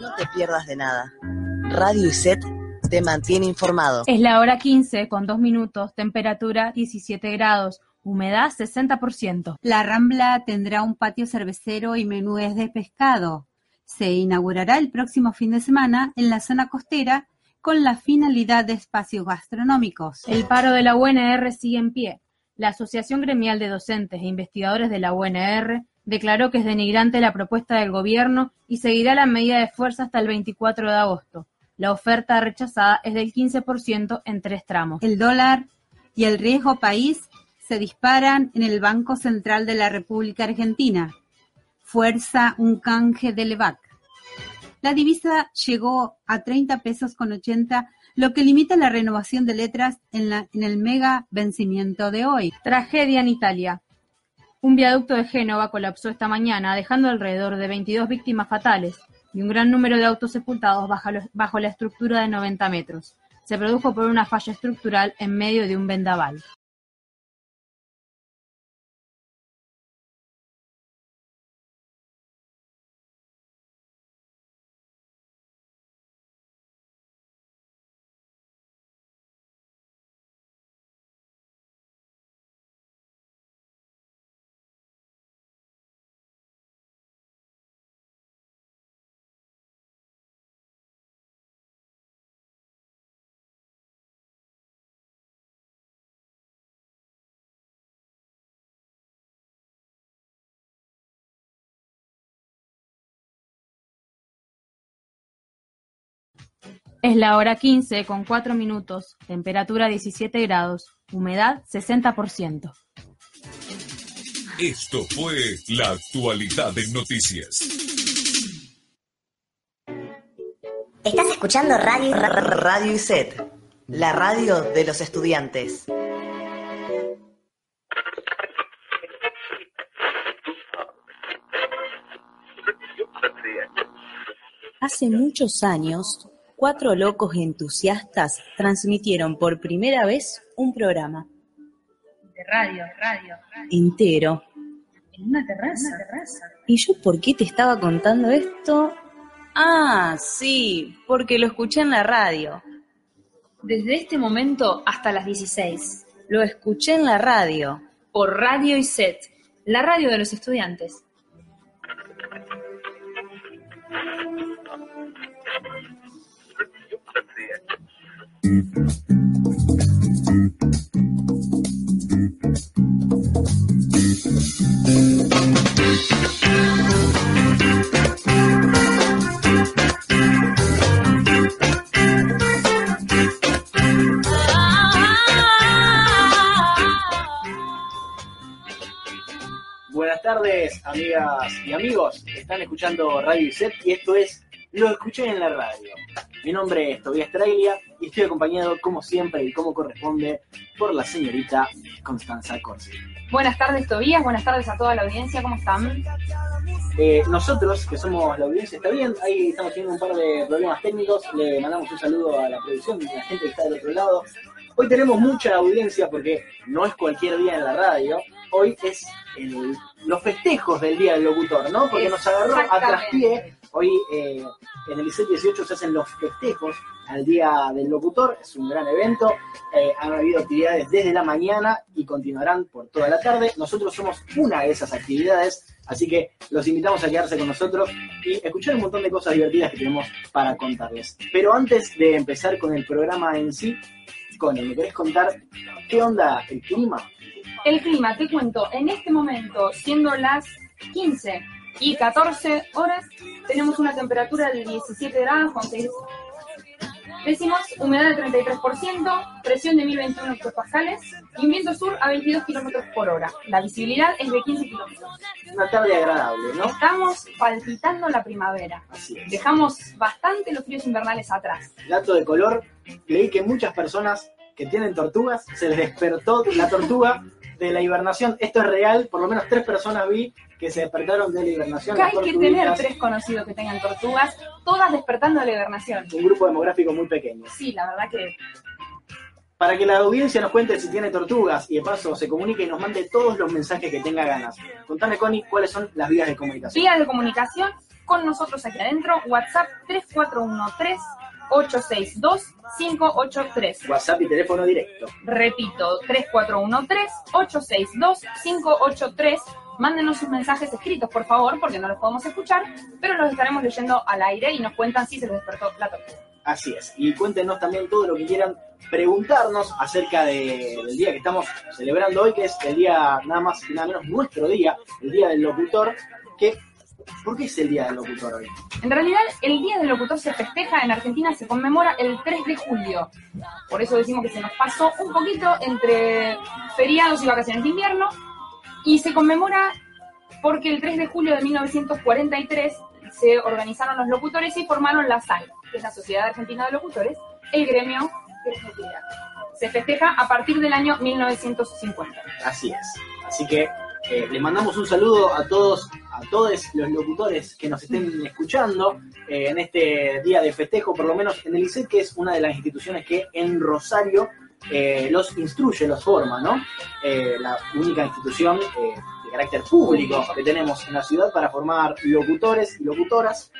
No te pierdas de nada. Radio Iset te mantiene informado. Es la hora 15 con 2 minutos, temperatura 17 grados, humedad 60%. La Rambla tendrá un patio cervecero y menúes de pescado. Se inaugurará el próximo fin de semana en la zona costera con la finalidad de espacios gastronómicos. El paro de la UNR sigue en pie. La Asociación Gremial de Docentes e Investigadores de la UNR declaró que es denigrante la propuesta del gobierno y seguirá la medida de fuerza hasta el 24 de agosto. La oferta rechazada es del 15% en tres tramos. El dólar y el riesgo país se disparan en el Banco Central de la República Argentina. Fuerza un canje de Levac. La divisa llegó a 30 pesos con 80, lo que limita la renovación de letras en, la, en el mega vencimiento de hoy. Tragedia en Italia. Un viaducto de Génova colapsó esta mañana, dejando alrededor de 22 víctimas fatales y un gran número de autos sepultados bajo la estructura de 90 metros. Se produjo por una falla estructural en medio de un vendaval. Es la hora quince con cuatro minutos, temperatura 17 grados, humedad 60%. Esto fue la actualidad en noticias. Estás escuchando Radio Radio ISET, la radio de los estudiantes. Hace muchos años, cuatro locos entusiastas transmitieron por primera vez un programa. De radio, radio, radio. Entero. En una terraza. Una terraza. ¿Y yo por qué te estaba contando esto? Ah, sí, porque lo escuché en la radio. Desde este momento hasta las 16. Lo escuché en la radio. Por Radio y Set, la radio de los estudiantes. Buenas tardes, amigas y amigos. Están escuchando Radio Iset y esto es Lo escuché en la radio. Mi nombre es Tobias Trailia y estoy acompañado, como siempre y como corresponde, por la señorita Constanza Corsi. Buenas tardes, Tobías. Buenas tardes a toda la audiencia. ¿Cómo están? Eh, nosotros, que somos la audiencia, está bien. Ahí estamos teniendo un par de problemas técnicos. Le mandamos un saludo a la producción y a la gente que está del otro lado. Hoy tenemos mucha audiencia porque no es cualquier día en la radio. Hoy es el- los festejos del Día del Locutor, ¿no? Porque nos agarró a traspié. Hoy eh, en el ICET 18 se hacen los festejos al Día del Locutor. Es un gran evento. Eh, han habido actividades desde la mañana y continuarán por toda la tarde. Nosotros somos una de esas actividades, así que los invitamos a quedarse con nosotros y escuchar un montón de cosas divertidas que tenemos para contarles. Pero antes de empezar con el programa en sí, Connie, ¿me querés contar qué onda el clima? El clima, te cuento, en este momento, siendo las 15 y 14 horas, tenemos una temperatura de 17 grados con 6 Decimos humedad del 33%, presión de 1021 hectopascales y viento sur a 22 kilómetros por hora. La visibilidad es de 15 kilómetros. Una tarde agradable, ¿no? Estamos palpitando la primavera. Así es. Dejamos bastante los fríos invernales atrás. Dato de color, leí que muchas personas que tienen tortugas se les despertó la tortuga de la hibernación. Esto es real, por lo menos tres personas vi que se despertaron de la hibernación. Hay que tener tres conocidos que tengan tortugas, todas despertando de la hibernación. Un grupo demográfico muy pequeño. Sí, la verdad que Para que la audiencia nos cuente si tiene tortugas y de paso se comunique y nos mande todos los mensajes que tenga ganas. Contame, Connie, cuáles son las vías de comunicación. Vías de comunicación con nosotros aquí adentro, WhatsApp 3413-862-583. WhatsApp y teléfono directo. Repito, 3413-862-583. Mándenos sus mensajes escritos, por favor, porque no los podemos escuchar, pero los estaremos leyendo al aire y nos cuentan si se les despertó la tortuga. Así es. Y cuéntenos también todo lo que quieran preguntarnos acerca de- del día que estamos celebrando hoy, que es el día, nada más y nada menos, nuestro día, el Día del Locutor. Que, ¿Por qué es el Día del Locutor hoy? En realidad, el Día del Locutor se festeja en Argentina, se conmemora el 3 de julio. Por eso decimos que se nos pasó un poquito entre feriados y vacaciones de invierno. Y se conmemora porque el 3 de julio de 1943 se organizaron los locutores y formaron la SAL, que es la Sociedad Argentina de Locutores, el gremio de locutoría. Se festeja a partir del año 1950. Así es. Así que eh, le mandamos un saludo a todos, a todos los locutores que nos estén escuchando eh, en este día de festejo, por lo menos en el ICET, que es una de las instituciones que en Rosario eh, los instruye, los forma, ¿no? Eh, la única institución eh, de carácter público que tenemos en la ciudad para formar locutores y locutoras.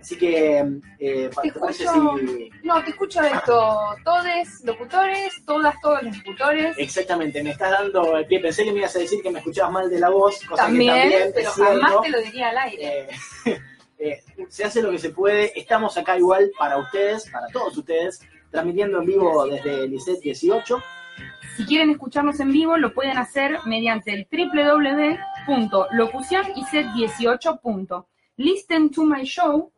Así que, eh, Te ¿te escucho- si No, te escucho esto. Todes, locutores, todas, todos los locutores. Exactamente, me estás dando el pie. Pensé que me ibas a decir que me escuchabas mal de la voz, cosa También, que también pero jamás te lo diría al aire. Eh, eh, se hace lo que se puede. Estamos acá igual para ustedes, para todos ustedes, transmitiendo en vivo desde el ICET 18. Si quieren escucharnos en vivo, lo pueden hacer mediante el www.locucionic18. Listen to my show.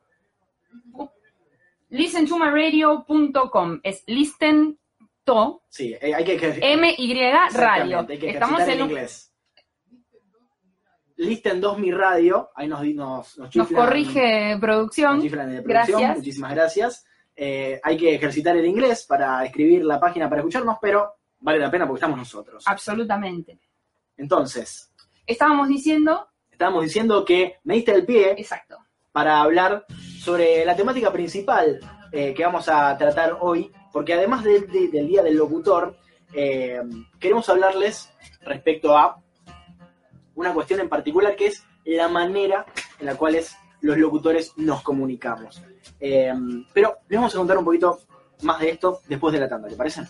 Listen to my radio.com. Es listen to Sí, eh, hay que MY Radio. Exactamente, hay que Estamos en el un- inglés. Listen 2 mi radio, ahí nos, nos, nos, Nos corrige producción. nos chiflan de producción, Gracias. muchísimas gracias. Eh, hay que ejercitar el inglés para escribir la página para escucharnos, pero vale la pena porque estamos nosotros. Absolutamente. Entonces, Estábamos diciendo, estábamos diciendo que me diste el pie exacto, para hablar sobre la temática principal eh, que vamos a tratar hoy, porque además de- de- del Día del Locutor, eh, queremos hablarles respecto a una cuestión en particular que es la manera en la cual es- los locutores nos comunicamos. Eh, pero les vamos a contar un poquito más de esto después de la tanda, ¿te parece?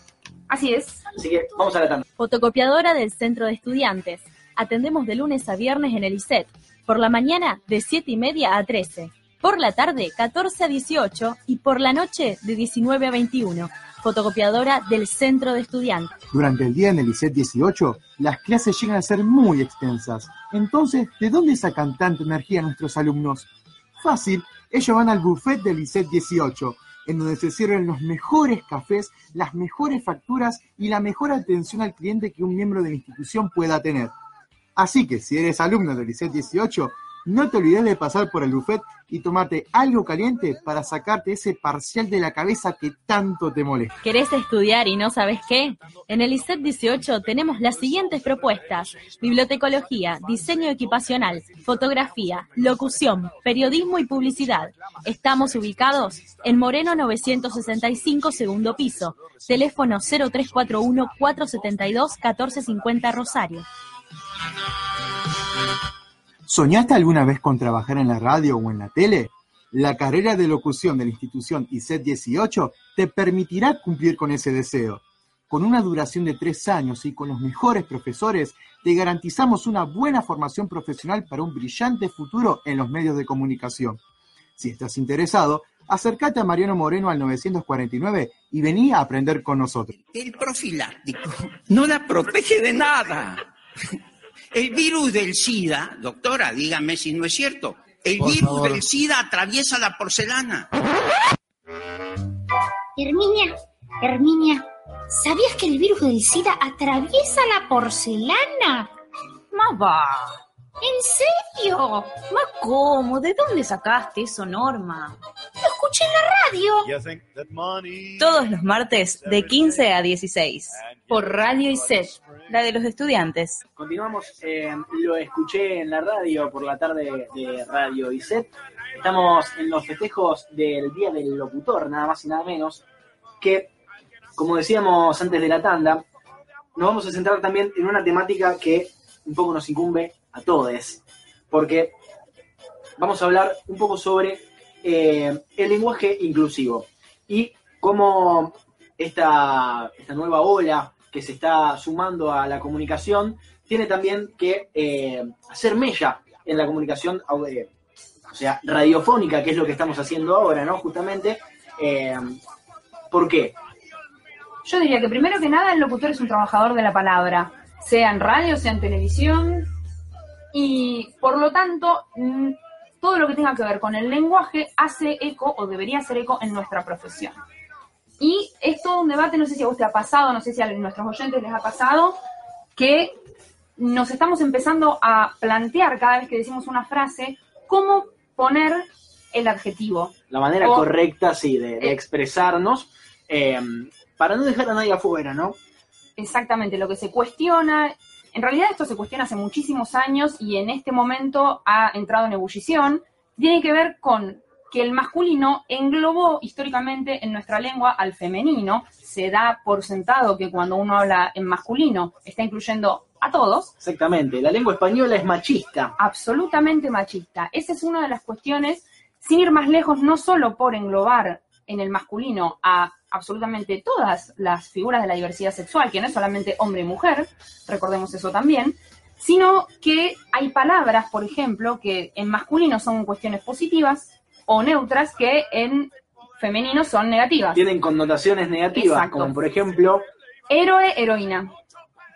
así es. Así que vamos a la tanda. Fotocopiadora del Centro de Estudiantes. Atendemos de lunes a viernes en el ICET. Por la mañana de 7 y media a 13. Por la tarde 14 a 18 y por la noche de 19 a 21. Fotocopiadora del Centro de Estudiantes. Durante el día en el ICET 18, las clases llegan a ser muy extensas. Entonces, ¿de dónde sacan tanta energía nuestros alumnos? Fácil, ellos van al buffet del ICET 18, en donde se sirven los mejores cafés, las mejores facturas y la mejor atención al cliente que un miembro de la institución pueda tener. Así que si eres alumno del ICET 18, no te olvides de pasar por el buffet y tomarte algo caliente para sacarte ese parcial de la cabeza que tanto te molesta. ¿Querés estudiar y no sabes qué? En el ICET 18 tenemos las siguientes propuestas. Bibliotecología, diseño equipacional, fotografía, locución, periodismo y publicidad. Estamos ubicados en Moreno 965, segundo piso. Teléfono 0341-472-1450 Rosario. ¿Soñaste alguna vez con trabajar en la radio o en la tele? La carrera de locución de la institución ICET 18 te permitirá cumplir con ese deseo. Con una duración de tres años y con los mejores profesores, te garantizamos una buena formación profesional para un brillante futuro en los medios de comunicación. Si estás interesado, acércate a Mariano Moreno al 949 y vení a aprender con nosotros. El profiláctico no la protege de nada. El virus del SIDA, doctora, dígame si no es cierto. El Por virus favor. del SIDA atraviesa la porcelana. Herminia, Herminia, ¿sabías que el virus del SIDA atraviesa la porcelana? Va. ¿En serio? Más cómo, ¿de dónde sacaste eso, Norma? Escuché en la radio. Todos los martes de 15 a 16. Por Radio ISET. La de los estudiantes. Continuamos, eh, lo escuché en la radio por la tarde de Radio ISET. Estamos en los festejos del Día del Locutor, nada más y nada menos, que, como decíamos antes de la tanda, nos vamos a centrar también en una temática que un poco nos incumbe a todos, porque vamos a hablar un poco sobre eh, el lenguaje inclusivo y cómo esta, esta nueva ola que se está sumando a la comunicación tiene también que eh, hacer mella en la comunicación eh, o sea, radiofónica, que es lo que estamos haciendo ahora, ¿no? Justamente. ¿Por qué? Yo diría que primero que nada el locutor es un trabajador de la palabra, sea en radio, sea en televisión, y por lo tanto mm, todo lo que tenga que ver con el lenguaje hace eco o debería hacer eco en nuestra profesión. Y es todo un debate, no sé si a usted ha pasado, no sé si a nuestros oyentes les ha pasado, que nos estamos empezando a plantear cada vez que decimos una frase cómo poner el adjetivo. La manera O- correcta, sí, de, de Eh. expresarnos eh, para no dejar a nadie afuera, ¿no? Exactamente, lo que se cuestiona, en realidad esto se cuestiona hace muchísimos años y en este momento ha entrado en ebullición, tiene que ver con que el masculino englobó históricamente en nuestra lengua al femenino, se da por sentado que cuando uno habla en masculino está incluyendo a todos, Exactamente. La lengua española es machista. absolutamente machista. Esa es una de las cuestiones, sin ir más lejos, no solo por englobar en el masculino a absolutamente todas las figuras de la diversidad sexual, que no es solamente hombre y mujer, recordemos eso también, sino que hay palabras, por ejemplo, que en masculino son cuestiones positivas o neutras que en femenino son negativas. Tienen connotaciones negativas, Exacto. como por ejemplo, Héroe, heroína.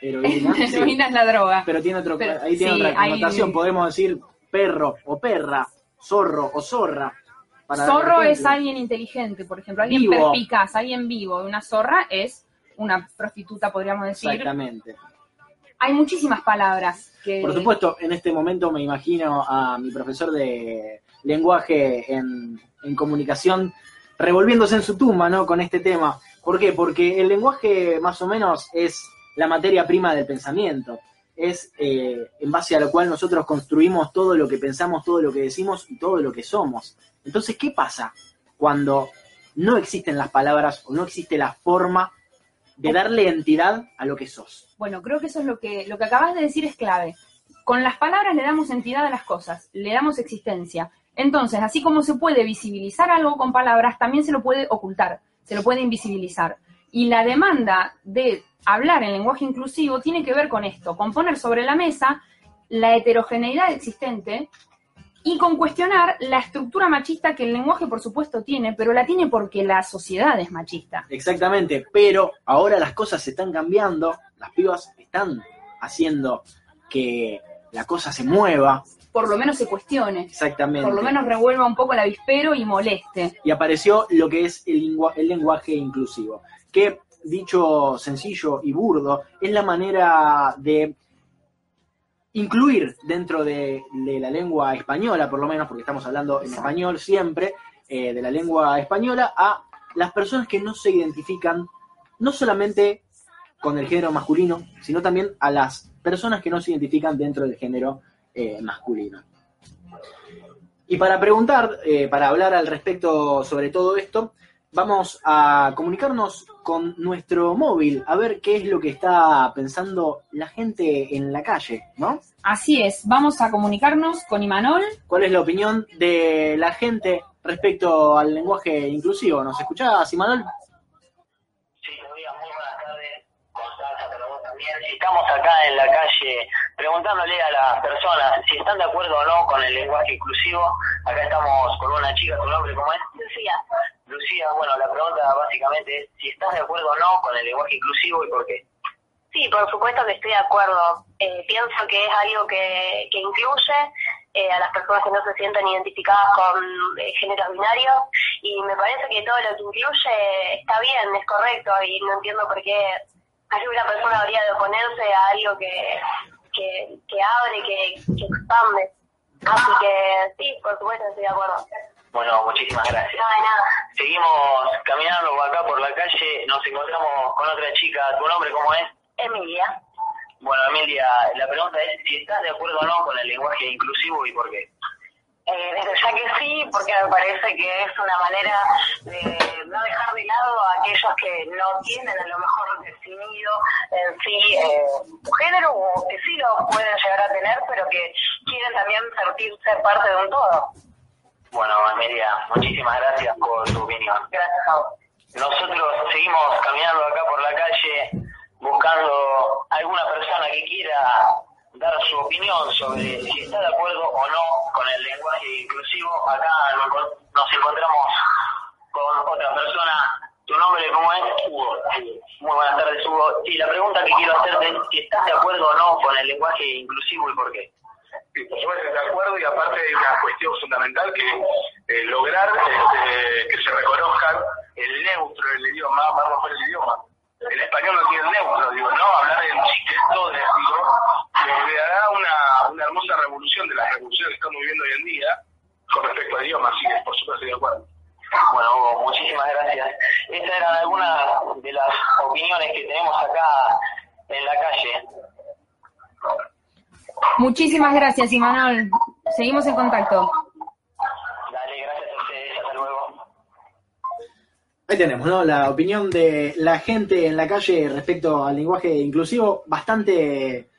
heroína. sí. heroína es la droga. Pero tiene otro, Pero- ahí tiene sí, otra hay- connotación. Podemos decir perro o perra, zorro o zorra. Zorro es alguien inteligente, por ejemplo, alguien Vivo. perspicaz, alguien vivo. Una zorra es una prostituta, podríamos decir. Exactamente. Hay muchísimas palabras que... Por supuesto, en este momento me imagino a mi profesor de lenguaje en, en comunicación revolviéndose en su tumba, ¿no? Con este tema. ¿Por qué? Porque el lenguaje más o menos es la materia prima del pensamiento. Es eh, en base a lo cual nosotros construimos todo lo que pensamos, todo lo que decimos y todo lo que somos. Entonces, ¿qué pasa cuando no existen las palabras o no existe la forma de darle entidad a lo que sos? Bueno, creo que eso es lo que, lo que acabas de decir es clave. Con las palabras le damos entidad a las cosas, le damos existencia. Entonces, así como se puede visibilizar algo con palabras, también se lo puede ocultar, se lo puede invisibilizar. Y la demanda de hablar en lenguaje inclusivo tiene que ver con esto, con poner sobre la mesa la heterogeneidad existente y con cuestionar la estructura machista que el lenguaje, por supuesto, tiene, pero la tiene porque la sociedad es machista. Exactamente, pero ahora las cosas se están cambiando, las pibas están haciendo que la cosa se mueva, Por lo menos se cuestione. exactamente. por lo menos revuelva un poco el avispero y moleste. Y apareció lo que es el, el lenguaje inclusivo, que dicho sencillo y burdo, es la manera de incluir dentro de, de la lengua española, por lo menos, porque estamos hablando en español siempre, eh, de la lengua española, a las personas que no se identifican no solamente con el género masculino, sino también a las personas que no se identifican dentro del género eh, masculino. Y para preguntar, eh, para hablar al respecto sobre todo esto, vamos a comunicarnos con nuestro móvil, a ver qué es lo que está pensando la gente en la calle, ¿no? Así es, vamos a comunicarnos con Imanol. ¿Cuál es la opinión de la gente respecto al lenguaje inclusivo? ¿Nos escuchás, Imanol? Estamos acá en la calle preguntándole a las personas si están de acuerdo o no con el lenguaje inclusivo. Acá estamos con una chica, ¿tu nombre cómo es? Lucía. Lucía, bueno, la pregunta básicamente es si estás de acuerdo o no con el lenguaje inclusivo y por qué. Sí, por supuesto que estoy de acuerdo. Eh, pienso que es algo que, que incluye eh, a las personas que no se sienten identificadas con eh, géneros binarios y me parece que todo lo que incluye está bien, es correcto y no entiendo por qué alguna persona habría de oponerse a algo que, que, que abre, que, que expande. Así que sí, por supuesto estoy de acuerdo. Bueno, muchísimas gracias. No, de nada. Seguimos caminando acá por la calle, nos encontramos con otra chica. ¿Tu nombre cómo es? Emilia. Bueno, Emilia, la pregunta es si estás de acuerdo o no con el lenguaje inclusivo y por qué. Eh, desde ya que sí, porque me parece que es una manera de no dejar de lado a aquellos que no tienen a lo mejor definido en sí eh, un género o que sí lo pueden llegar a tener, pero que quieren también sentirse parte de un todo. Bueno, Emilia, muchísimas gracias por tu opinión. Gracias a vos. Nosotros seguimos caminando acá por la calle buscando alguna persona que quiera dar su opinión sobre si está de acuerdo o no con el lenguaje inclusivo. Acá nos encontramos con otra persona. ¿Tu nombre cómo es? Hugo. Muy buenas tardes, Hugo. Sí, la pregunta que quiero hacerte es si estás de acuerdo o no con el lenguaje inclusivo y por qué. Por supuesto, de acuerdo y aparte hay una cuestión fundamental que eh, lograr este, que se reconozcan el neutro del idioma, a romper el idioma. El español no tiene neutro, digo, no hablar de todo, digo, que dará una, una hermosa revolución de la revolución que estamos viviendo hoy en día con respecto al idioma, así que por supuesto estoy de acuerdo. Bueno, Hugo, muchísimas gracias. Estas eran algunas de las opiniones que tenemos acá en la calle. Muchísimas gracias, Imanol. Seguimos en contacto. Dale, gracias a ustedes. Hasta luego. Ahí tenemos, ¿no? La opinión de la gente en la calle respecto al lenguaje inclusivo, bastante,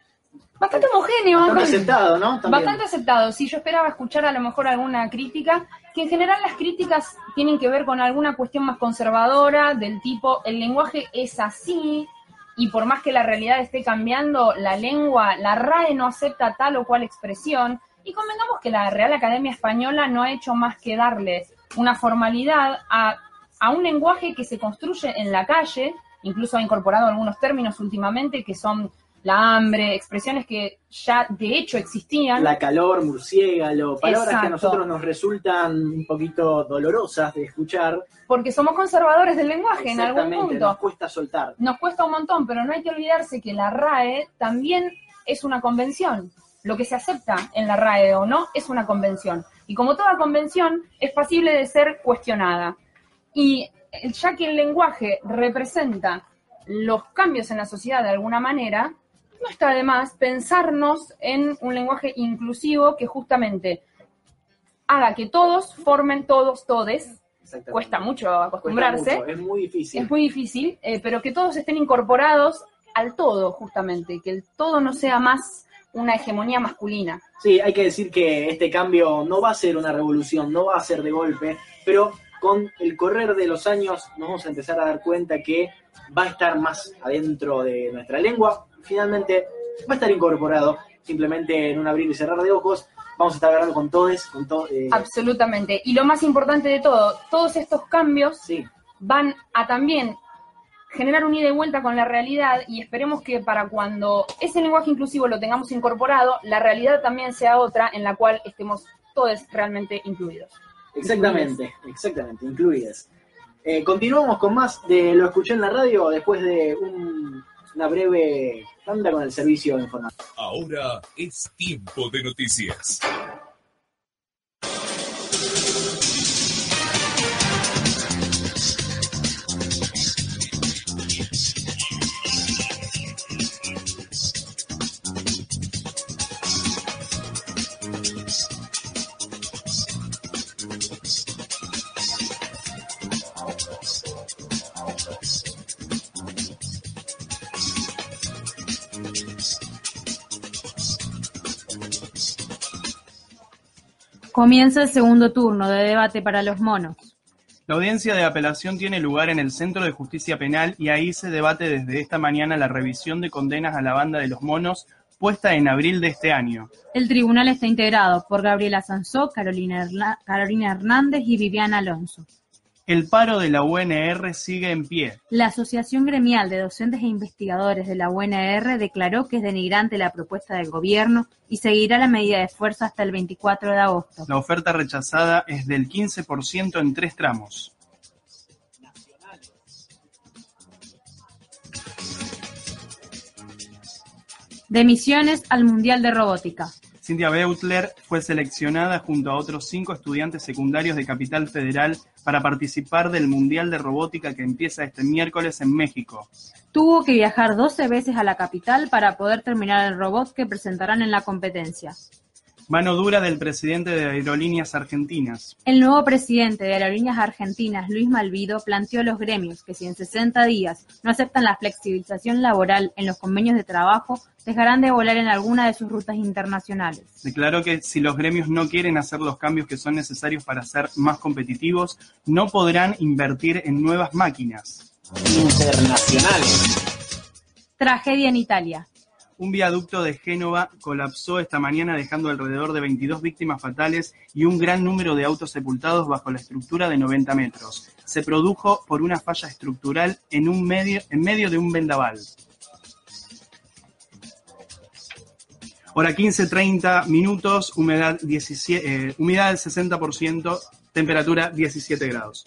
Bastante homogéneo. bastante aceptado, ¿no? También. Bastante aceptado. Sí, yo esperaba escuchar a lo mejor alguna crítica, que en general las críticas tienen que ver con alguna cuestión más conservadora, del tipo, el lenguaje es así, y por más que la realidad esté cambiando, la lengua, la RAE no acepta tal o cual expresión, y convengamos que la Real Academia Española no ha hecho más que darle una formalidad a, a un lenguaje que se construye en la calle, incluso ha incorporado algunos términos últimamente que son la hambre, expresiones que ya de hecho existían. La calor, murciélago, palabras que a nosotros nos resultan un poquito dolorosas de escuchar. porque somos conservadores del lenguaje en algún punto. nos cuesta soltar. Nos cuesta un montón, pero no hay que olvidarse que la RAE también es una convención. Lo que se acepta en la RAE o no es una convención. Y como toda convención, es pasible de ser cuestionada. Y ya que el lenguaje representa los cambios en la sociedad de alguna manera, no está de más pensarnos en un lenguaje inclusivo que justamente haga que todos formen todos, todes. Cuesta mucho Cuesta acostumbrarse. mucho, es muy difícil. Es muy difícil, eh, pero que todos estén incorporados al todo, justamente, que el todo no sea más una hegemonía masculina. Sí, hay que decir que este cambio no va a ser una revolución, no va a ser de golpe, pero con el correr de los años nos vamos a empezar a dar cuenta que va a estar más adentro de nuestra lengua. Finalmente va a estar incorporado simplemente en un abrir y cerrar de ojos. Vamos a estar hablando con todos, con todo. eh, Absolutamente. Y lo más importante de todo, todos estos cambios van a también generar un ida y vuelta con la realidad y esperemos que para cuando ese lenguaje inclusivo lo tengamos incorporado, la realidad también sea otra en la cual estemos todos realmente incluidos. Exactamente, exactamente, incluidas. Eh, continuamos con más de Lo Escuché en la Radio después de un- una breve tanda con el servicio informativo. Ahora es tiempo de noticias. Comienza el segundo turno de debate para los monos. La audiencia de apelación tiene lugar en el Centro de Justicia Penal y ahí se debate desde esta mañana la revisión de condenas a la banda de los monos puesta en abril de este año. El tribunal está integrado por Gabriela Sansó, Carolina, Herla- Carolina Hernández y Viviana Alonso. El paro de la UNR sigue en pie. La Asociación Gremial de Docentes e Investigadores de la UNR declaró que es denigrante la propuesta del gobierno y seguirá la medida de fuerza hasta el 24 de agosto. La oferta rechazada es del 15% en tres tramos. De misiones al Mundial de Robótica. Cynthia Beutler fue seleccionada junto a otros cinco estudiantes secundarios de Capital Federal para participar del Mundial de Robótica que empieza este miércoles en México. Tuvo que viajar 12 veces a la capital para poder terminar el robot que presentarán en la competencia. Mano dura del presidente de Aerolíneas Argentinas. El nuevo presidente de Aerolíneas Argentinas, Luis Malvido, planteó a los gremios que si en 60 días no aceptan la flexibilización laboral en los convenios de trabajo, dejarán de volar en alguna de sus rutas internacionales. Declaró que si los gremios no quieren hacer los cambios que son necesarios para ser más competitivos, no podrán invertir en nuevas máquinas. Internacionales. Tragedia en Italia. Un viaducto de Génova colapsó esta mañana dejando alrededor de 22 víctimas fatales y un gran número de autos sepultados bajo la estructura de 90 metros. Se produjo por una falla estructural en, un medio, en medio de un vendaval. Hora 15, 30 minutos, humedad, 17, eh, humedad del 60%, temperatura 17 grados.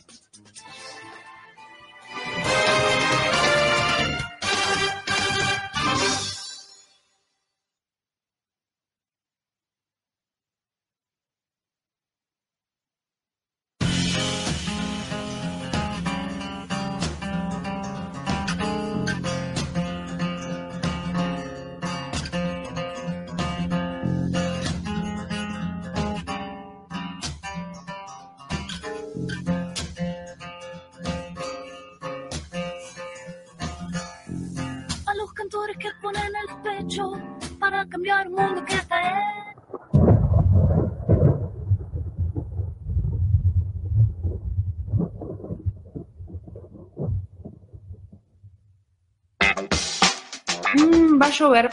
Llover.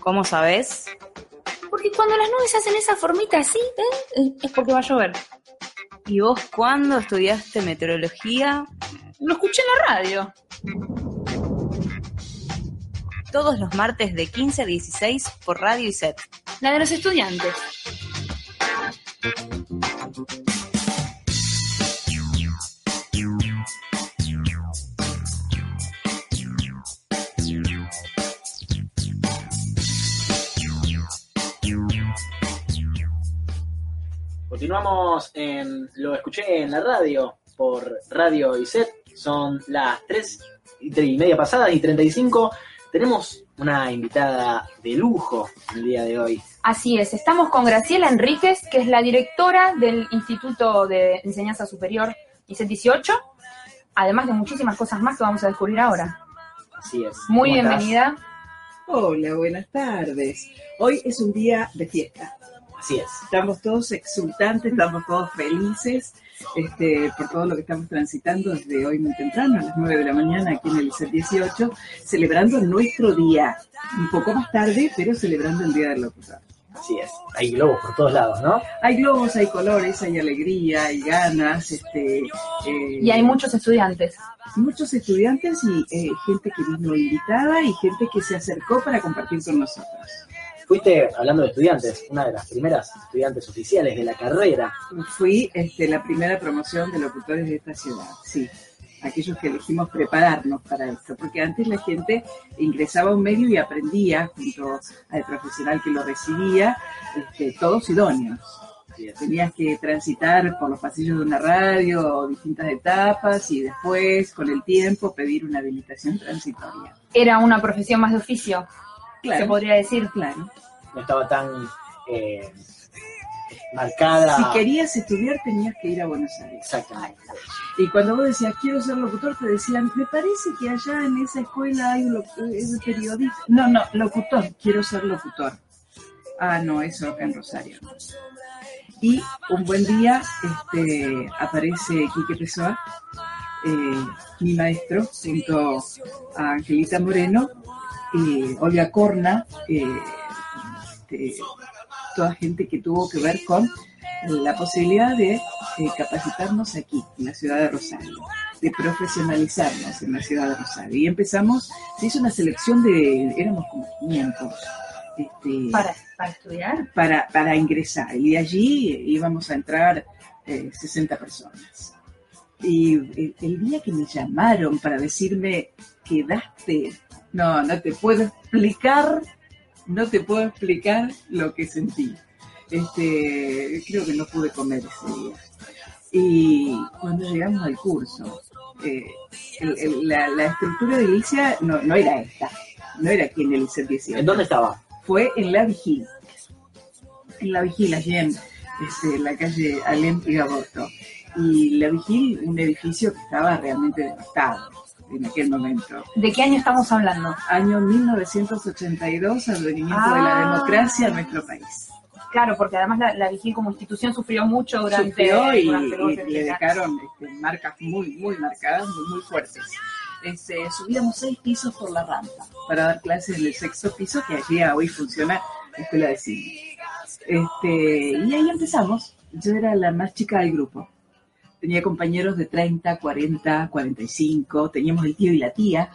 ¿Cómo sabes? Porque cuando las nubes hacen esa formita así, ¿eh? es porque va a llover. ¿Y vos cuándo estudiaste meteorología? Lo escuché en la radio. Todos los martes de 15 a 16 por Radio y Set. La de los estudiantes. Continuamos en. Lo escuché en la radio por Radio ISET. Son las 3 y media pasadas y 35. Tenemos una invitada de lujo el día de hoy. Así es, estamos con Graciela Enríquez, que es la directora del Instituto de Enseñanza Superior ICET 18, además de muchísimas cosas más que vamos a descubrir ahora. Así es. Muy bienvenida. Hola, buenas tardes. Hoy es un día de fiesta. Así es. Estamos todos exultantes, estamos todos felices este, por todo lo que estamos transitando desde hoy muy temprano, a las 9 de la mañana, aquí en el ICET 18, celebrando nuestro día. Un poco más tarde, pero celebrando el Día del Locutor. Así es. Hay globos por todos lados, ¿no? Hay globos, hay colores, hay alegría, hay ganas. Este, eh, Y hay muchos estudiantes. muchos estudiantes y eh, gente que vino invitada y gente que se acercó para compartir con nosotros. Fuiste, hablando de estudiantes, una de las primeras estudiantes oficiales de la carrera. Fui este, la primera promoción de locutores de esta ciudad, sí. Aquellos que elegimos prepararnos para esto, porque antes la gente ingresaba a un medio y aprendía junto al profesional que lo recibía, este, todos idóneos. Tenías que transitar por los pasillos de una radio, distintas etapas, y después, con el tiempo, pedir una habilitación transitoria. Era una profesión más de oficio, Claro. se podría decir. Claro. No estaba tan eh, marcada. Si querías estudiar, tenías que ir a Buenos Aires. Exactamente. Y cuando vos decías, quiero ser locutor, te decían, me parece que allá en esa escuela hay un periodista. No, no, locutor, quiero ser locutor. Ah, no, eso en Rosario. Y un buen día este, aparece Quique Pessoa, eh, mi maestro, junto a Angelita Moreno, y Olga Corna, eh, este, toda gente que tuvo que ver con la posibilidad de eh, capacitarnos aquí, en la ciudad de Rosario, de profesionalizarnos en la ciudad de Rosario. Y empezamos, se hizo una selección de, éramos como 500. Este, ¿Para, para estudiar? para, para ingresar. Y de allí íbamos a entrar eh, 60 personas. Y el, el día que me llamaron para decirme, quedaste, no, no te puedo explicar, no te puedo explicar lo que sentí. Este, creo que no pude comer ese día. Y cuando llegamos al curso, eh, el- el- la, la estructura de Ilicia no, no era esta, no era aquí en el ICER 18. ¿En dónde estaba? Fue en la Vigil. En la Vigil, allí en este, la calle Alem y Gaboto. Y la Vigil, un edificio que estaba realmente devastado en aquel momento. ¿De qué año estamos hablando? Año 1982, advenimiento de la Ah. democracia en nuestro país. Claro, porque además la, la Vigil como institución sufrió mucho durante, Sufrió y, durante y le dejaron este, marcas muy, muy marcadas, muy, muy fuertes. Este, subíamos seis pisos por la rampa para dar clases en el sexto piso, que allí hoy funciona la escuela de cine. Este, y ahí empezamos. Yo era la más chica del grupo. Tenía compañeros de 30, 40, 45. Teníamos el tío y la tía,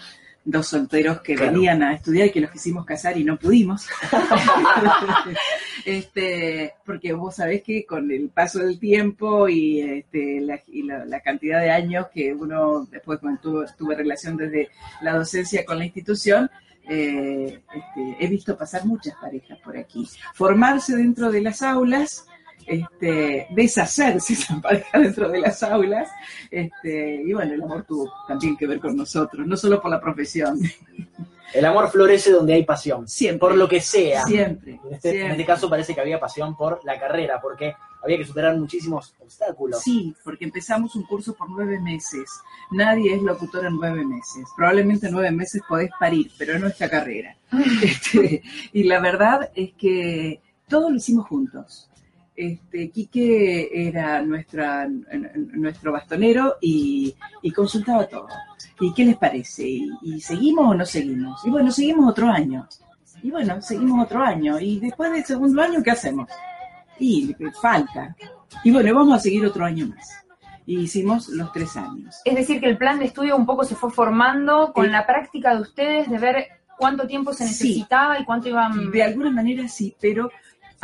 dos solteros que Claro. venían a estudiar y que los quisimos casar y no pudimos. este, porque vos sabés que con el paso del tiempo y, este, la, y la- la cantidad de años que uno después cuando tuvo, tuve relación desde la docencia con la institución, eh, este, he visto pasar muchas parejas por aquí. Formarse dentro de las aulas, este, deshacerse esa pareja dentro de las aulas, este, y bueno, el amor tuvo también que ver con nosotros, no solo por la profesión. El amor florece donde hay pasión. Siempre. Por lo que sea. Siempre, En este, en este caso parece que había pasión por la carrera, porque había que superar muchísimos obstáculos. Sí, porque empezamos un curso por nueve meses. Nadie es locutor en nueve meses. Probablemente en nueve meses podés parir, pero no esta carrera. Este, y la verdad es que todo lo hicimos juntos. Este, Quique era nuestra, nuestro bastonero y, y consultaba todo. ¿Y qué les parece? ¿Y, y seguimos o no seguimos? Y bueno, seguimos otro año. Y bueno, seguimos otro año. Y después del segundo año, ¿qué hacemos? Y falta. Y bueno, vamos a seguir otro año más. Y hicimos los tres años. Es decir, que el plan de estudio un poco se fue formando con la práctica de ustedes de ver cuánto tiempo se Sí. necesitaba y cuánto iban... De alguna manera sí, pero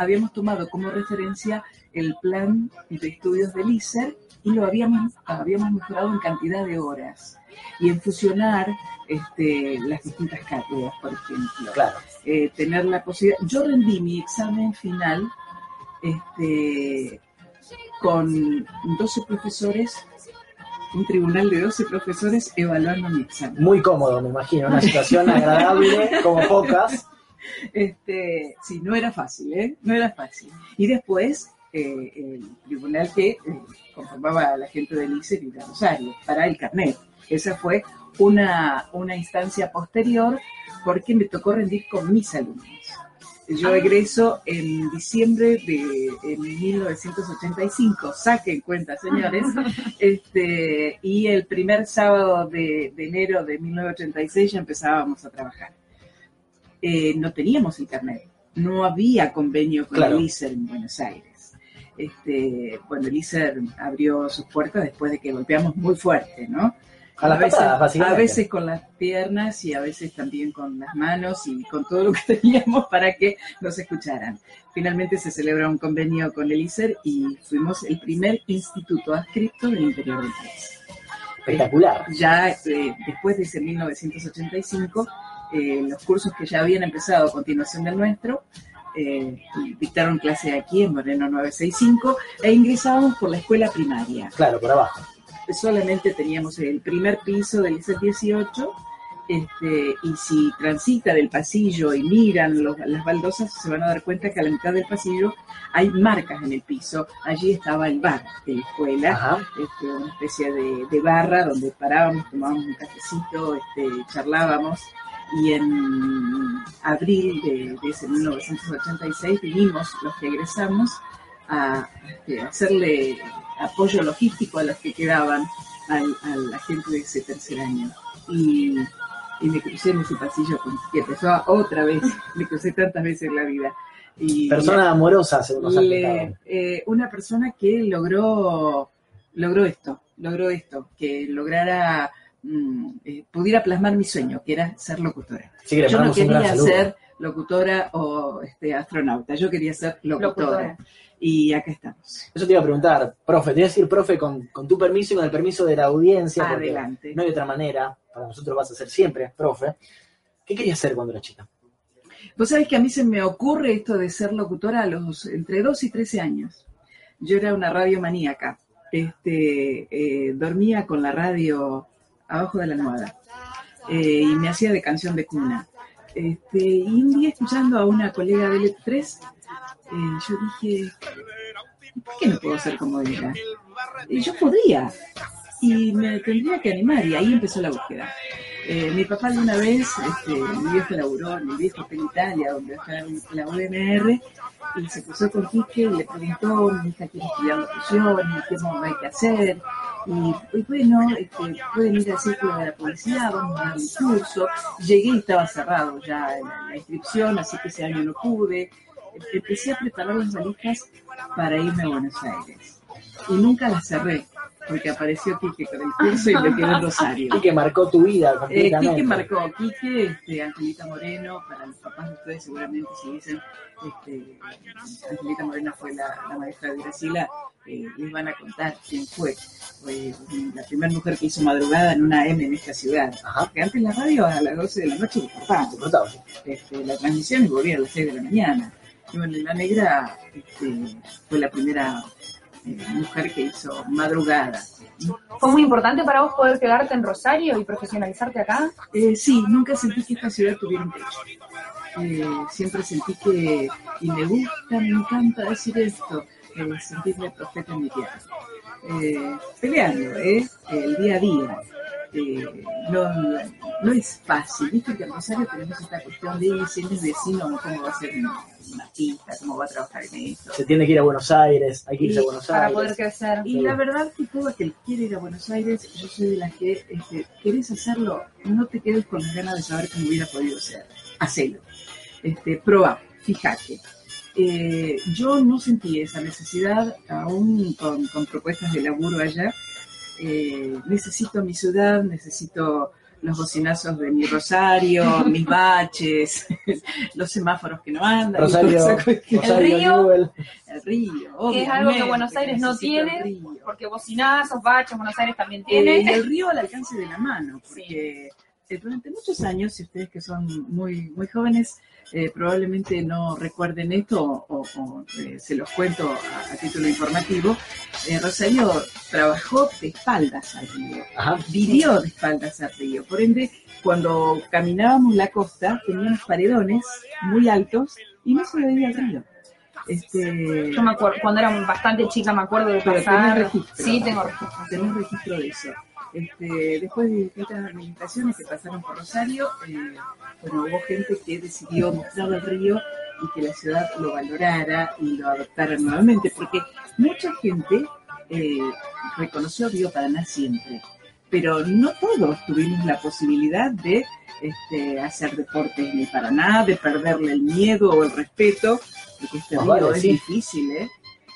habíamos tomado como referencia el plan de estudios del ISER y lo habíamos, habíamos mejorado en cantidad de horas. Y en fusionar este, las distintas cátedras, por ejemplo. Claro. Eh, tener la posibilidad. Yo rendí mi examen final este, con 12 profesores, un tribunal de 12 profesores evaluando mi examen. Muy cómodo, me imagino. Una situación agradable, como pocas. Este, sí, no era fácil, ¿eh? No era fácil. Y después, eh, el tribunal que eh, conformaba a la gente del ICER y de Rosario para el carnet. Esa fue una, una instancia posterior porque me tocó rendir con mis alumnos. Yo egreso en diciembre de en 1985, saquen cuenta, señores, este, y el primer sábado de, de enero de 1986 ya empezábamos a trabajar eh, no teníamos el carnet, no había convenio con Claro. el ISER en Buenos Aires. Este, bueno, el ISER abrió sus puertas después de que golpeamos muy fuerte, ¿no? A las veces, patadas, a básicamente. veces con las piernas y a veces también con las manos y con todo lo que teníamos para que nos escucharan. Finalmente se celebra un convenio con el ISER y fuimos el primer instituto adscripto del interior del país. Espectacular. Ya eh, después de ese 1985, eh, los cursos que ya habían empezado a continuación del nuestro, eh, dictaron clase aquí en Moreno 965 e ingresábamos por la escuela primaria. Claro, por abajo. Solamente teníamos el primer piso del ICER 18 este, y si transitan el pasillo y miran los- las baldosas, se van a dar cuenta que a la mitad del pasillo hay marcas en el piso. Allí estaba el bar de la escuela, este, una especie de, de barra donde parábamos, tomábamos un cafecito, este, charlábamos. Y en abril de, de ese 1986 vinimos los que egresamos a, este, hacerle apoyo logístico a los que quedaban al- a la gente de ese tercer año. Y, y me crucé en ese pasillo con que empezó otra vez, me crucé tantas veces en la vida. Y Persona amorosa, según le- eh, una persona que logró, logró esto, logró esto, que lograra, mm, eh, pudiera plasmar mi sueño, que era ser locutora. Que yo no quería ser locutora o este, astronauta, yo quería ser locutora. Locutora. Y acá estamos. Eso te iba a preguntar, profe, te voy a decir, profe, con, con tu permiso y con el permiso de la audiencia, porque Adelante. no hay otra manera, para nosotros vas a ser siempre, profe. ¿Qué querías hacer cuando eras chica? Vos sabés que a mí se me ocurre esto de ser locutora a los entre 2 y 13 años. Yo era una radio maníaca. Este, eh, dormía con la radio abajo de la almohada eh, y me hacía de canción de cuna. Este, y un día escuchando a una colega de L3, eh, yo dije, ¿por qué no puedo ser como ella? Y yo podría, y me tendría que animar, y ahí empezó la búsqueda. Eh, mi papá alguna vez, este, mi viejo laburó en el viejo Hotel Italia, donde está la UNR, y se cruzó con Quique y le preguntó, mi hija quiere estudiar locución, qué modo hay que hacer. Y, bueno, este, pueden ir al círculo de la policía, vamos a dar un curso. Llegué y estaba cerrado ya la, la inscripción, así que ese año no pude. Empecé a preparar las valijas para irme a Buenos Aires. Y nunca las cerré, porque apareció Quique con el curso y me quedé en Rosario. Y que marcó tu vida Eh, completamente. Quique marcó, Quique, este, Angelita Moreno, para los papás de ustedes seguramente si dicen, este, Angelita Moreno fue la, la maestra de Gracila, eh, les van a contar quién fue. Fue la primera mujer que hizo madrugada en una M en esta ciudad. Que antes la radio a las 12 de la noche cortaba. Este, la transmisión volvía a las 6 de la mañana. Y bueno, la negra este, fue la primera mujer que hizo madrugada. ¿Fue muy importante para vos poder quedarte en Rosario y profesionalizarte acá? Eh, sí, nunca sentí que esta ciudad tuviera un techo. Eh, siempre sentí que, y me gusta, me encanta decir esto, eh, sentirme profeta en mi tierra. Eh, peleando, ¿eh? El día a día. Eh, no, no es fácil, viste que en Rosario tenemos esta cuestión de si es vecino, cómo va a ser una, pista, cómo va a trabajar en esto. Se tiene que ir a Buenos Aires, hay que irse a Buenos Para Aires. poder crecer. Y la verdad que todo aquel que quiere ir a Buenos Aires, yo soy de las que este, querés hacerlo, no te quedes con las ganas de saber cómo hubiera podido ser. Hacelo. Este, probá, fíjate. Eh, yo no sentí esa necesidad, aún con, con propuestas de laburo allá. Eh, necesito mi ciudad, necesito los bocinazos de mi Rosario, mis baches, los semáforos que no andan. Rosario-. Rosario El río. Newell. El río, Que es algo que Buenos Aires no tiene, porque bocinazos, baches, Buenos Aires también Eh, tiene. y el río al alcance de la mano, porque eh, durante muchos años, si ustedes que son muy, muy jóvenes, eh, probablemente no recuerden esto o, eh, se los cuento a, a título informativo, eh, Rosario trabajó de espaldas al río, vivió de espaldas al río. Por ende, cuando caminábamos la costa, teníamos paredones muy altos y no se veía el río. Este, Yo me acuerdo, cuando era bastante chica me acuerdo de pasar. tenés registro. Sí, tengo registro. Tenés registro de eso. Este, después de distintas administraciones que pasaron por Rosario, eh, bueno, hubo gente que decidió mostrar el río y que la ciudad lo valorara y lo adoptara nuevamente, porque mucha gente eh, reconoció Río Paraná siempre, pero no todos tuvimos la posibilidad de este, hacer deportes en el Paraná, de perderle el miedo o el respeto, porque este río vale, es sí. difícil, ¿eh?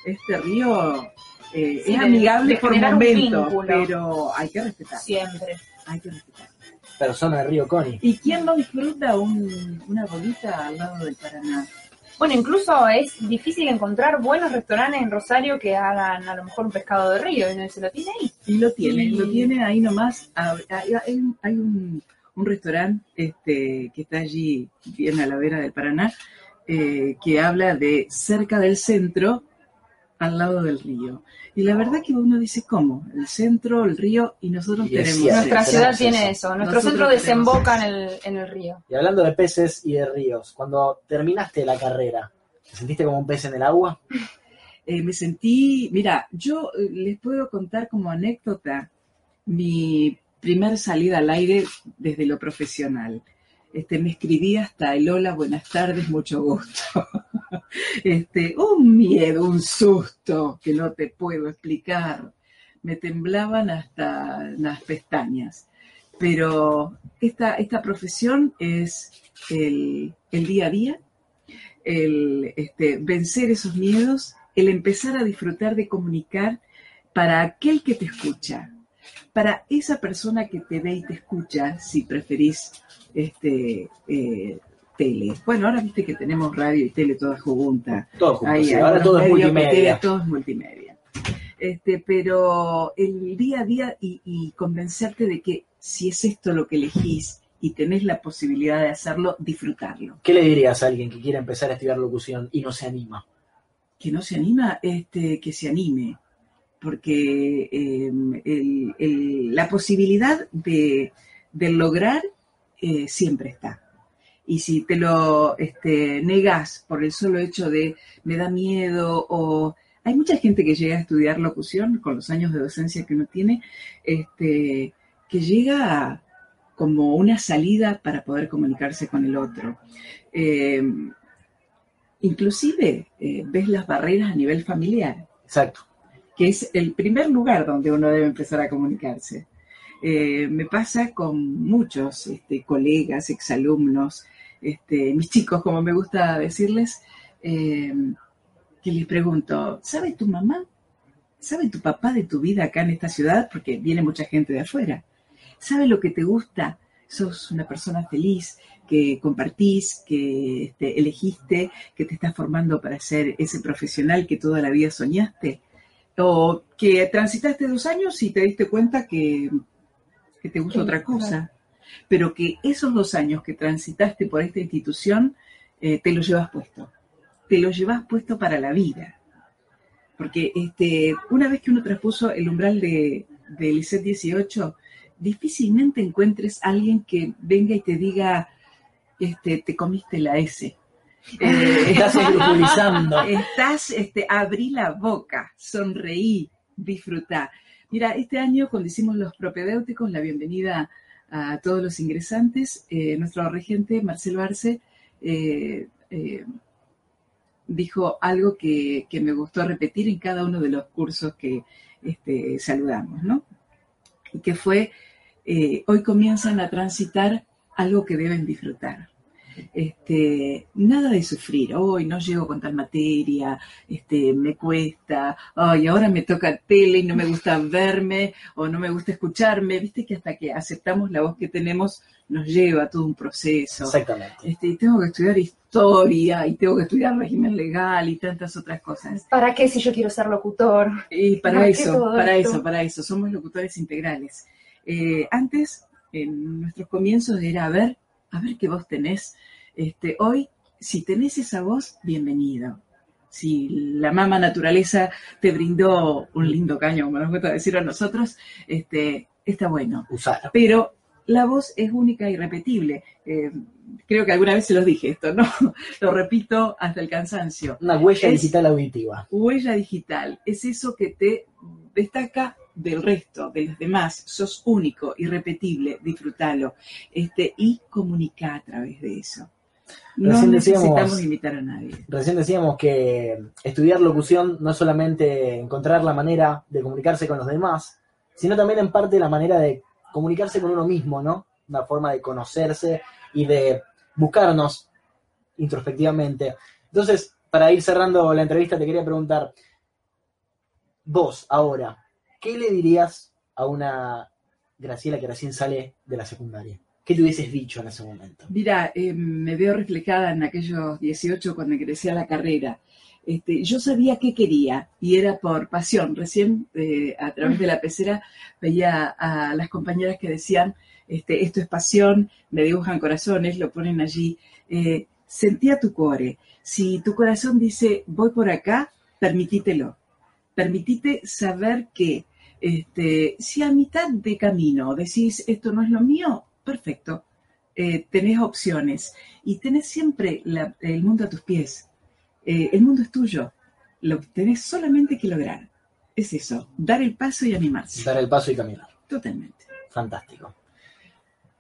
Este río eh, Sí, es de- amigable de por momentos, pero hay que respetar. Siempre. Hay que respetar. Persona de Río Coni. ¿Y quién no disfruta un- una bolita al lado del Paraná? Bueno, incluso es difícil encontrar buenos restaurantes en Rosario que hagan a lo mejor un pescado de río y no se lo tiene ahí. Y lo tiene, Y- lo tiene ahí nomás. Hay, hay un- hay un, un restaurante este, que está allí, bien a la vera del Paraná, eh, que habla de cerca del centro, al lado del río. Y la verdad que uno dice, ¿cómo? El centro, el río, y nosotros Y tenemos... cierto, Nuestra ciudad tiene eso. eso. Nuestro Nosotros centro desemboca en el, en el río. Y hablando de peces y de ríos, cuando terminaste la carrera, ¿te sentiste como un pez en el agua? Eh, me sentí, mira, yo eh, les puedo contar como anécdota mi primer salida al aire desde lo profesional. Este, me escribí hasta el hola, buenas tardes, mucho gusto. Este, un miedo, un susto que no te puedo explicar. Me temblaban hasta las pestañas. Pero esta, esta profesión es el, el día a día, el este, vencer esos miedos, el empezar a disfrutar de comunicar para aquel que te escucha, para esa persona que te ve y te escucha, si preferís este, eh, tele. Bueno, ahora viste que tenemos radio y tele todas juntas. Todo junto, Hay sí, ahora todo es multimedia. todo es multimedia. Este, pero el día a día y, y convencerte de que si es esto lo que elegís y tenés la posibilidad de hacerlo, disfrutarlo. ¿Qué le dirías a alguien que quiera empezar a estudiar locución y no se anima? que no se anima, este, que se anime, porque eh, el- el- la posibilidad de, de lograr eh, siempre está. Y si te lo este, negas por el solo hecho de me da miedo o hay mucha gente que llega a estudiar locución con los años de docencia que uno tiene, este, que llega a- como una salida para poder comunicarse con el otro. Eh, inclusive eh, ves las barreras a nivel familiar. Exacto. Que es el primer lugar donde uno debe empezar a comunicarse. Eh, me pasa con muchos este, colegas, exalumnos, este, mis chicos, como me gusta decirles, eh, que les pregunto, ¿sabe tu mamá? ¿Sabe tu papá de tu vida acá en esta ciudad? Porque viene mucha gente de afuera. ¿Sabe lo que te gusta? Sos una persona feliz, que compartís, que este, elegiste, que te estás formando para ser ese profesional que toda la vida soñaste. O que transitaste dos años y te diste cuenta que, que te gusta Sí, otra cosa. Pero que esos dos años que transitaste por esta institución, eh, te los llevas puesto. Te los llevas puesto para la vida. Porque este, una vez que uno traspuso el umbral de, del ICET 18, difícilmente encuentres a alguien que venga y te diga, este, te comiste la S. Estás escrupulizando. Estás, este, abrí la boca, sonreí, disfrutá. Mira, este año cuando hicimos los propedéuticos, la bienvenida a todos los ingresantes, eh, nuestro regente Marcelo Arce eh, eh, dijo algo que, que me gustó repetir en cada uno de los cursos que este, saludamos, ¿no? Y que fue, hoy comienzan a transitar algo que deben disfrutar. Este, nada de sufrir, hoy no llego con tal materia, este, me cuesta, ay, ahora me toca tele y no me gusta verme o no me gusta escucharme, viste que hasta que aceptamos la voz que tenemos nos lleva todo un proceso. Exactamente. Este, y tengo que estudiar historia y tengo que estudiar régimen legal y tantas otras cosas. ¿Para qué si yo quiero ser locutor? Y para ¿Para qué eso, para esto? eso, para eso, somos locutores integrales. Eh, antes, en nuestros comienzos, era a ver, a ver qué voz tenés. Este, hoy, si tenés esa voz, bienvenido. Si la mamá naturaleza te brindó un lindo caño, como nos gusta decir a nosotros, este, está bueno. Pero la voz es única y repetible. Eh, creo que alguna vez se los dije esto, ¿no? Lo repito hasta el cansancio. Una huella Es- digital auditiva. Huella digital es eso que te destaca del resto, de los demás. Sos único, irrepetible, disfrútalo. Este, y comunica a través de eso. No Recién decíamos- necesitamos imitar a nadie. Recién decíamos que estudiar locución no es solamente encontrar la manera de comunicarse con los demás, sino también en parte la manera de comunicarse con uno mismo, ¿no? Una forma de conocerse y de buscarnos introspectivamente. Entonces, para ir cerrando la entrevista, te quería preguntar, vos ahora, ¿qué le dirías a una Graciela que recién sale de la secundaria? ¿Qué te hubieses dicho en ese momento? Mira, eh, me veo reflejada en aquellos 18 cuando ingresé a la carrera. Este, yo sabía qué quería y era por pasión. Recién eh, a través de la pecera veía a las compañeras que decían, este, esto es pasión, me dibujan corazones, lo ponen allí. Eh, sentía tu core. Si tu corazón dice, voy por acá, permitítelo. Permitite saber que este, si a mitad de camino decís, esto no es lo mío, perfecto. Eh, tenés opciones y tenés siempre la- el mundo a tus pies. Eh, el mundo es tuyo. Lo tenés solamente que lograr. Es eso, dar el paso y animarse. Dar el paso y caminar. Totalmente. Fantástico.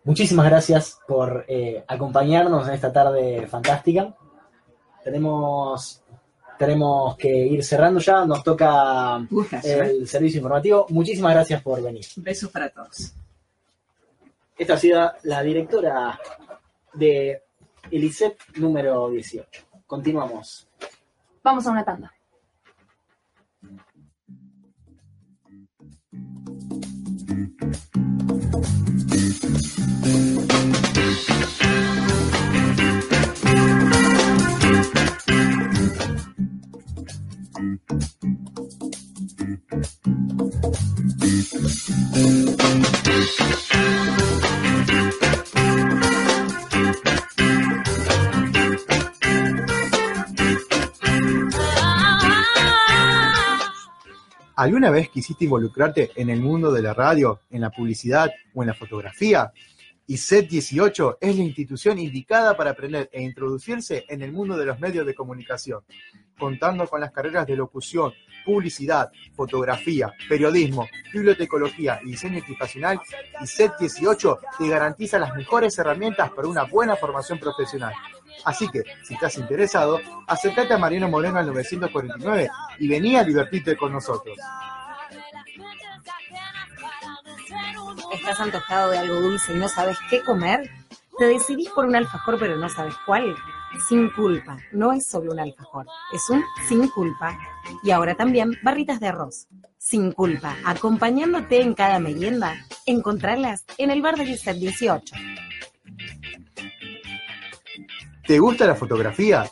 Muchísimas gracias por eh, acompañarnos en esta tarde fantástica. Tenemos, tenemos que ir cerrando ya, nos toca Gustazo, ¿eh? el servicio informativo. Muchísimas gracias por venir. Besos para todos. Esta ha sido la directora de Elisep número 18. continuamos. Vamos a una tanda. ¿Alguna vez quisiste involucrarte en el mundo de la radio, en la publicidad o en la fotografía? Y set 18 es la institución indicada para aprender e introducirse en el mundo de los medios de comunicación, contando con las carreras de locución, publicidad, fotografía, periodismo, bibliotecología y diseño equipacional, y set 18 te garantiza las mejores herramientas para una buena formación profesional. Así que, si estás interesado, acércate a Mariano Moreno al 949 y vení a divertirte con nosotros. ¿Estás antojado de algo dulce y no sabes qué comer? ¿Te decidís por un alfajor pero no sabes cuál? Sin culpa, no es solo un alfajor, es un sin culpa. Y ahora también barritas de arroz. Sin culpa, acompañándote en cada merienda, encontrarlas en el bar ISET 18. ¿Te gusta la fotografía?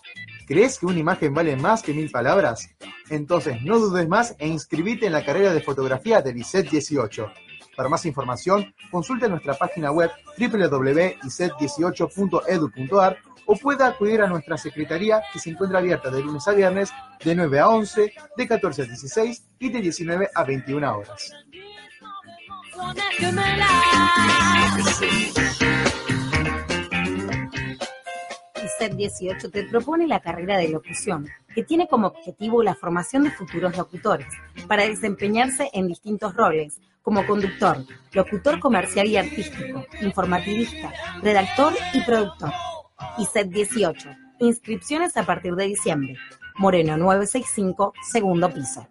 ¿Crees que una imagen vale más que mil palabras? Entonces no dudes más e inscribite en la carrera de fotografía del ISET 18. Para más información, consulta nuestra página web www.iset18.edu.ar o pueda acudir a nuestra secretaría que se encuentra abierta de lunes a viernes de 9 a 11, de 14 a 16 y de 19 a 21 horas. ISET 18 te propone la carrera de locución, que tiene como objetivo la formación de futuros locutores, para desempeñarse en distintos roles, como conductor, locutor comercial y artístico, informativista, redactor y productor. ISET 18. Inscripciones a partir de diciembre. Moreno 965, segundo piso.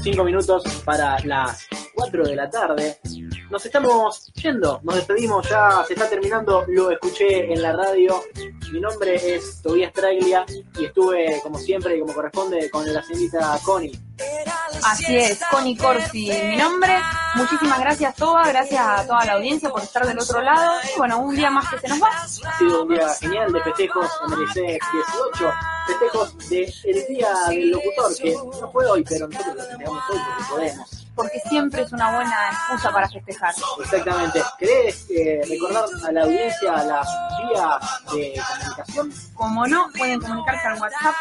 Faltando cinco minutos para las 4 de la tarde, nos estamos yendo, nos despedimos, ya se está terminando, lo escuché en la radio. Mi nombre es Tobias Traglia y estuve, como siempre y como corresponde, con la señorita Connie. Así es, Connie Corsi, mi nombre. Muchísimas gracias, Toba, gracias a toda la audiencia por estar del otro lado. Y bueno, un día más que se nos va. Ha sido un día genial de festejos ICE 18, festejos del Día del Locutor, que no fue hoy, pero nosotros lo festejamos hoy porque podemos. Porque siempre es una buena excusa para festejar. Exactamente. ¿Querés eh, recordar a la audiencia las vías de comunicación? Como no, pueden comunicarse al WhatsApp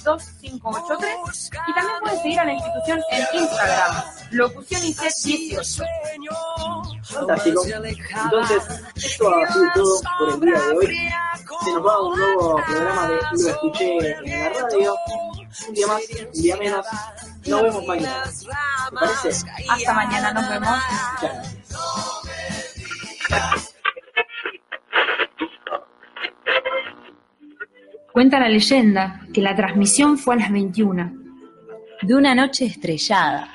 3413-862-583 y también pueden seguir a la institución en Instagram, Locución ICET 18. Fantástico. Entonces, esto ha sido todo por el día de hoy. Se nos va un nuevo programa de Lo Escuché en la radio. Un día más, un día menos. Nos vemos mañana. ¿Te parece? Hasta mañana, nos vemos. Cuenta la leyenda que la transmisión fue a las 21, De una noche estrellada.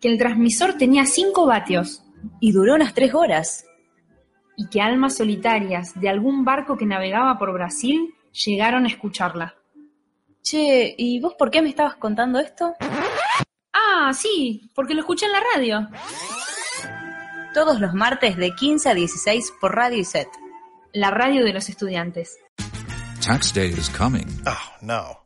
que el transmisor tenía 5 vatios Y duró unas tres horas. y que almas solitarias de algún barco que navegaba por Brasil llegaron a escucharla. Che, ¿y vos por qué me estabas contando esto? Ah, sí, porque lo escuché en la radio. Todos los martes de 15 a 16 por Radio ISET. La radio de los estudiantes. Tax day is coming. Oh, no.